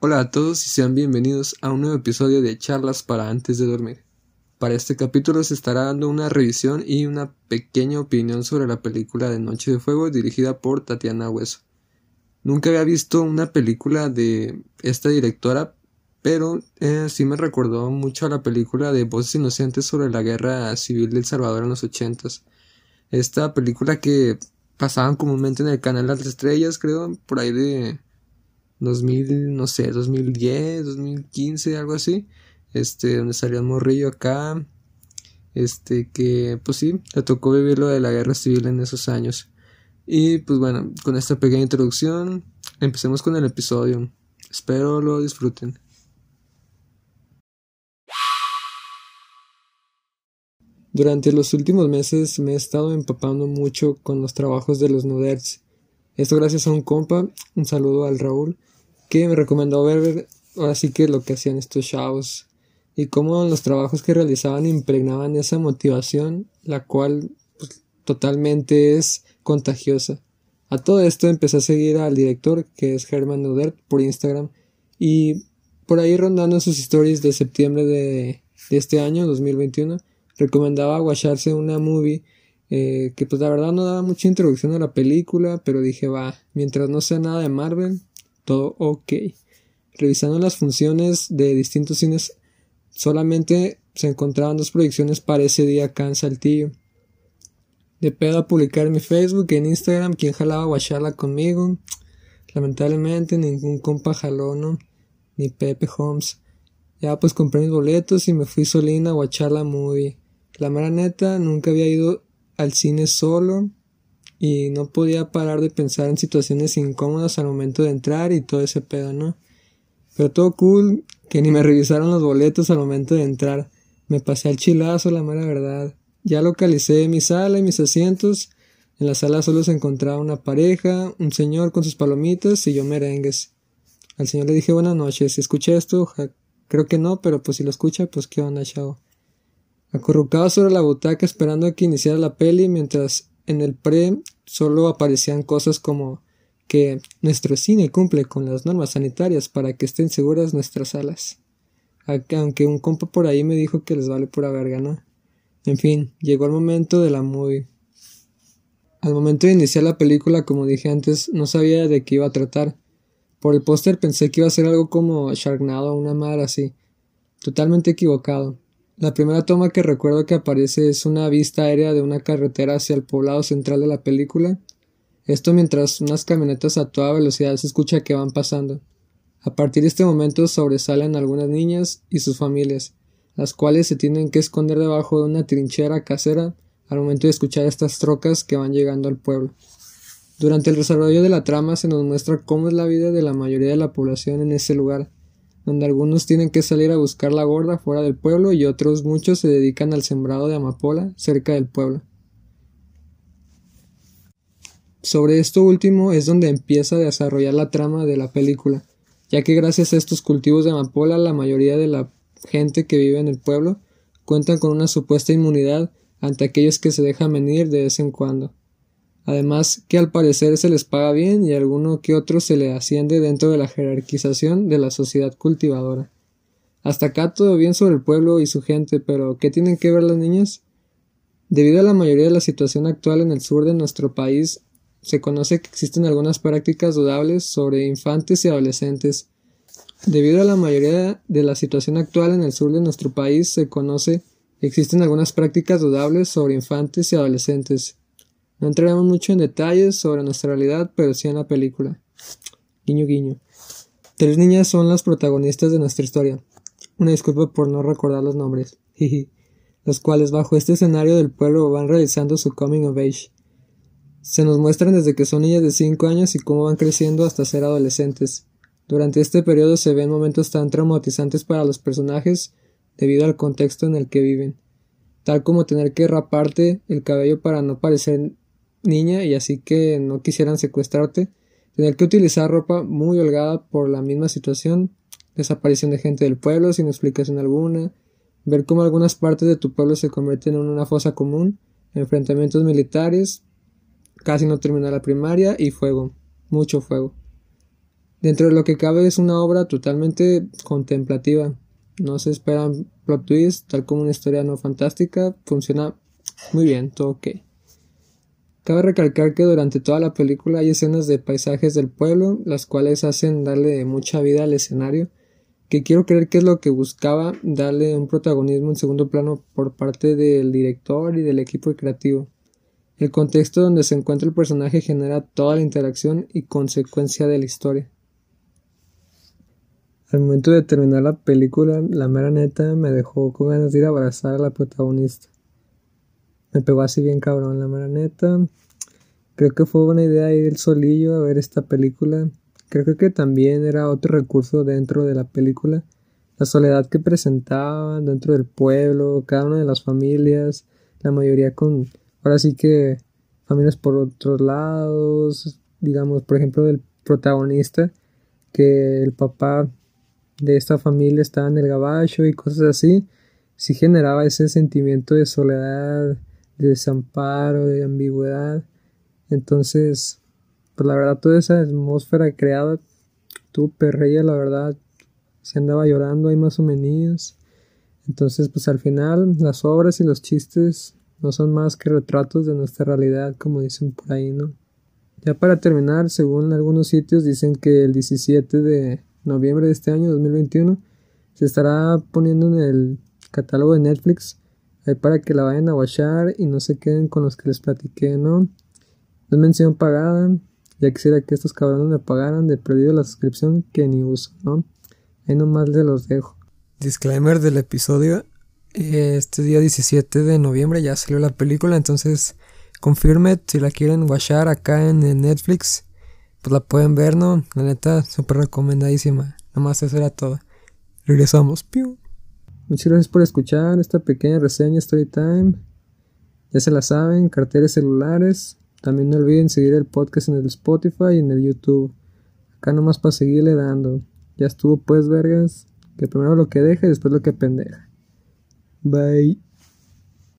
Hola a todos y sean bienvenidos a un nuevo episodio de Charlas para antes de dormir. Para este capítulo se estará dando una revisión y una pequeña opinión sobre la película de Noche de Fuego dirigida por Tatiana Hueso. Nunca había visto una película de esta directora, pero eh, sí me recordó mucho a la película de Voces Inocentes sobre la guerra civil del Salvador en los ochentas. Esta película que pasaban comúnmente en el canal Las Estrellas, creo, por ahí de 2000, no sé, 2010, 2015, algo así. Este, donde salió un morrillo acá. Este, que pues sí, le tocó vivir lo de la guerra civil en esos años. Y pues bueno, con esta pequeña introducción, empecemos con el episodio. Espero lo disfruten. Durante los últimos meses me he estado empapando mucho con los trabajos de los Nuderts. Esto gracias a un compa, un saludo al Raúl, que me recomendó ver así que lo que hacían estos chavos y cómo los trabajos que realizaban impregnaban esa motivación, la cual pues, totalmente es contagiosa. A todo esto empecé a seguir al director, que es Herman Nudert, por Instagram, y por ahí rondando sus stories de septiembre de, de este año, 2021, recomendaba guacharse una movie eh, que pues la verdad no daba mucha introducción a la película, pero dije va, mientras no sea nada de Marvel, todo ok. Revisando las funciones de distintos cines, solamente se encontraban dos proyecciones para ese día acá en Saltillo. De pedo a publicar en mi Facebook y en Instagram quien jalaba guacharla conmigo. Lamentablemente ningún compa jaló, ¿no? Ni Pepe Holmes. Ya pues compré mis boletos y me fui solina a guacharla muy la mera neta, nunca había ido al cine solo y no podía parar de pensar en situaciones incómodas al momento de entrar y todo ese pedo, ¿no? Pero todo cool, que ni me revisaron los boletos al momento de entrar. Me pasé al chilazo, la mera verdad. Ya localicé mi sala y mis asientos. En la sala solo se encontraba una pareja, un señor con sus palomitas y yo merengues. Al señor le dije buenas noches. ¿Escucha esto? creo que no, pero pues si lo escucha, pues qué onda, chavo acurrucado sobre la butaca esperando a que iniciara la peli, mientras en el pre solo aparecían cosas como que nuestro cine cumple con las normas sanitarias para que estén seguras nuestras salas. Aunque un compa por ahí me dijo que les vale pura verga, ¿no? En fin, llegó el momento de la movie. Al momento de iniciar la película, como dije antes, no sabía de qué iba a tratar. Por el póster pensé que iba a ser algo como Sharknado o una madre así. Totalmente equivocado. La primera toma que recuerdo que aparece es una vista aérea de una carretera hacia el poblado central de la película. Esto mientras unas camionetas a toda velocidad se escucha que van pasando. A partir de este momento sobresalen algunas niñas y sus familias, las cuales se tienen que esconder debajo de una trinchera casera al momento de escuchar estas trocas que van llegando al pueblo. Durante el desarrollo de la trama se nos muestra cómo es la vida de la mayoría de la población en ese lugar, donde algunos tienen que salir a buscar la gorda fuera del pueblo y otros muchos se dedican al sembrado de amapola cerca del pueblo. Sobre esto último es donde empieza a desarrollar la trama de la película, ya que gracias a estos cultivos de amapola la mayoría de la gente que vive en el pueblo cuentan con una supuesta inmunidad ante aquellos que se dejan venir de vez en cuando. Además que al parecer se les paga bien y alguno que otro se le asciende dentro de la jerarquización de la sociedad cultivadora. Hasta acá todo bien sobre el pueblo y su gente, pero ¿qué tienen que ver las niñas? Debido a la mayoría de la situación actual en el sur de nuestro país, se conoce que existen algunas prácticas dudables sobre infantes y adolescentes. Debido a la mayoría de la situación actual en el sur de nuestro país, se conoce que existen algunas prácticas dudables sobre infantes y adolescentes. No entraremos mucho en detalles sobre nuestra realidad, pero sí en la película. Guiño guiño. Tres niñas son las protagonistas de nuestra historia. Una disculpa por no recordar los nombres. los cuales bajo este escenario del pueblo van realizando su coming of age. Se nos muestran desde que son niñas de 5 años y cómo van creciendo hasta ser adolescentes. Durante este periodo se ven momentos tan traumatizantes para los personajes debido al contexto en el que viven, tal como tener que raparte el cabello para no parecer niña y así que no quisieran secuestrarte, tener que utilizar ropa muy holgada por la misma situación, desaparición de gente del pueblo sin explicación alguna, ver cómo algunas partes de tu pueblo se convierten en una fosa común, enfrentamientos militares, casi no terminar la primaria y fuego, mucho fuego. Dentro de lo que cabe es una obra totalmente contemplativa. No se esperan plot twists, tal como una historia no fantástica. Funciona muy bien, todo ok. Cabe recalcar que durante toda la película hay escenas de paisajes del pueblo, las cuales hacen darle mucha vida al escenario, que quiero creer que es lo que buscaba darle un protagonismo en segundo plano por parte del director y del equipo creativo. El contexto donde se encuentra el personaje genera toda la interacción y consecuencia de la historia. Al momento de terminar la película, la mera neta me dejó con ganas de ir a abrazar a la protagonista. Me pegó así bien cabrón, la mera neta. Creo que fue buena idea ir solillo a ver esta película. Creo que también era otro recurso dentro de la película. La soledad que presentaban dentro del pueblo, cada una de las familias, la mayoría con, ahora sí que familias por otros lados, digamos, por ejemplo, del protagonista, que el papá de esta familia estaba en el gabacho y cosas así, sí generaba ese sentimiento de soledad, de desamparo, de ambigüedad. Entonces, pues la verdad, toda esa atmósfera creada, tú perreía, la verdad, se andaba llorando ahí más o menos. Entonces, pues al final, las obras y los chistes no son más que retratos de nuestra realidad, como dicen por ahí, ¿no? Ya para terminar, según algunos sitios dicen que el 17 de noviembre de este año 2021 se estará poniendo en el catálogo de Netflix ahí para que la vayan a watchar y no se queden con los que les platiqué, ¿no? No es mención pagada, ya quisiera que estos cabrones me pagaran de perdido la suscripción que ni uso, ¿no? Ahí nomás les los dejo. Disclaimer del episodio. Este día 17 de noviembre ya salió la película, entonces confirme si la quieren watchar acá en Netflix pues la pueden ver, ¿no? La neta, súper recomendadísima. Nada más eso era todo. Regresamos. Muchas gracias por escuchar esta pequeña reseña Storytime. Ya se la saben, carteles celulares. También no olviden seguir el podcast en el Spotify y en el YouTube. Acá nomás para seguirle dando. Ya estuvo pues, vergas. Que primero lo que deja y después lo que pendeja. Bye.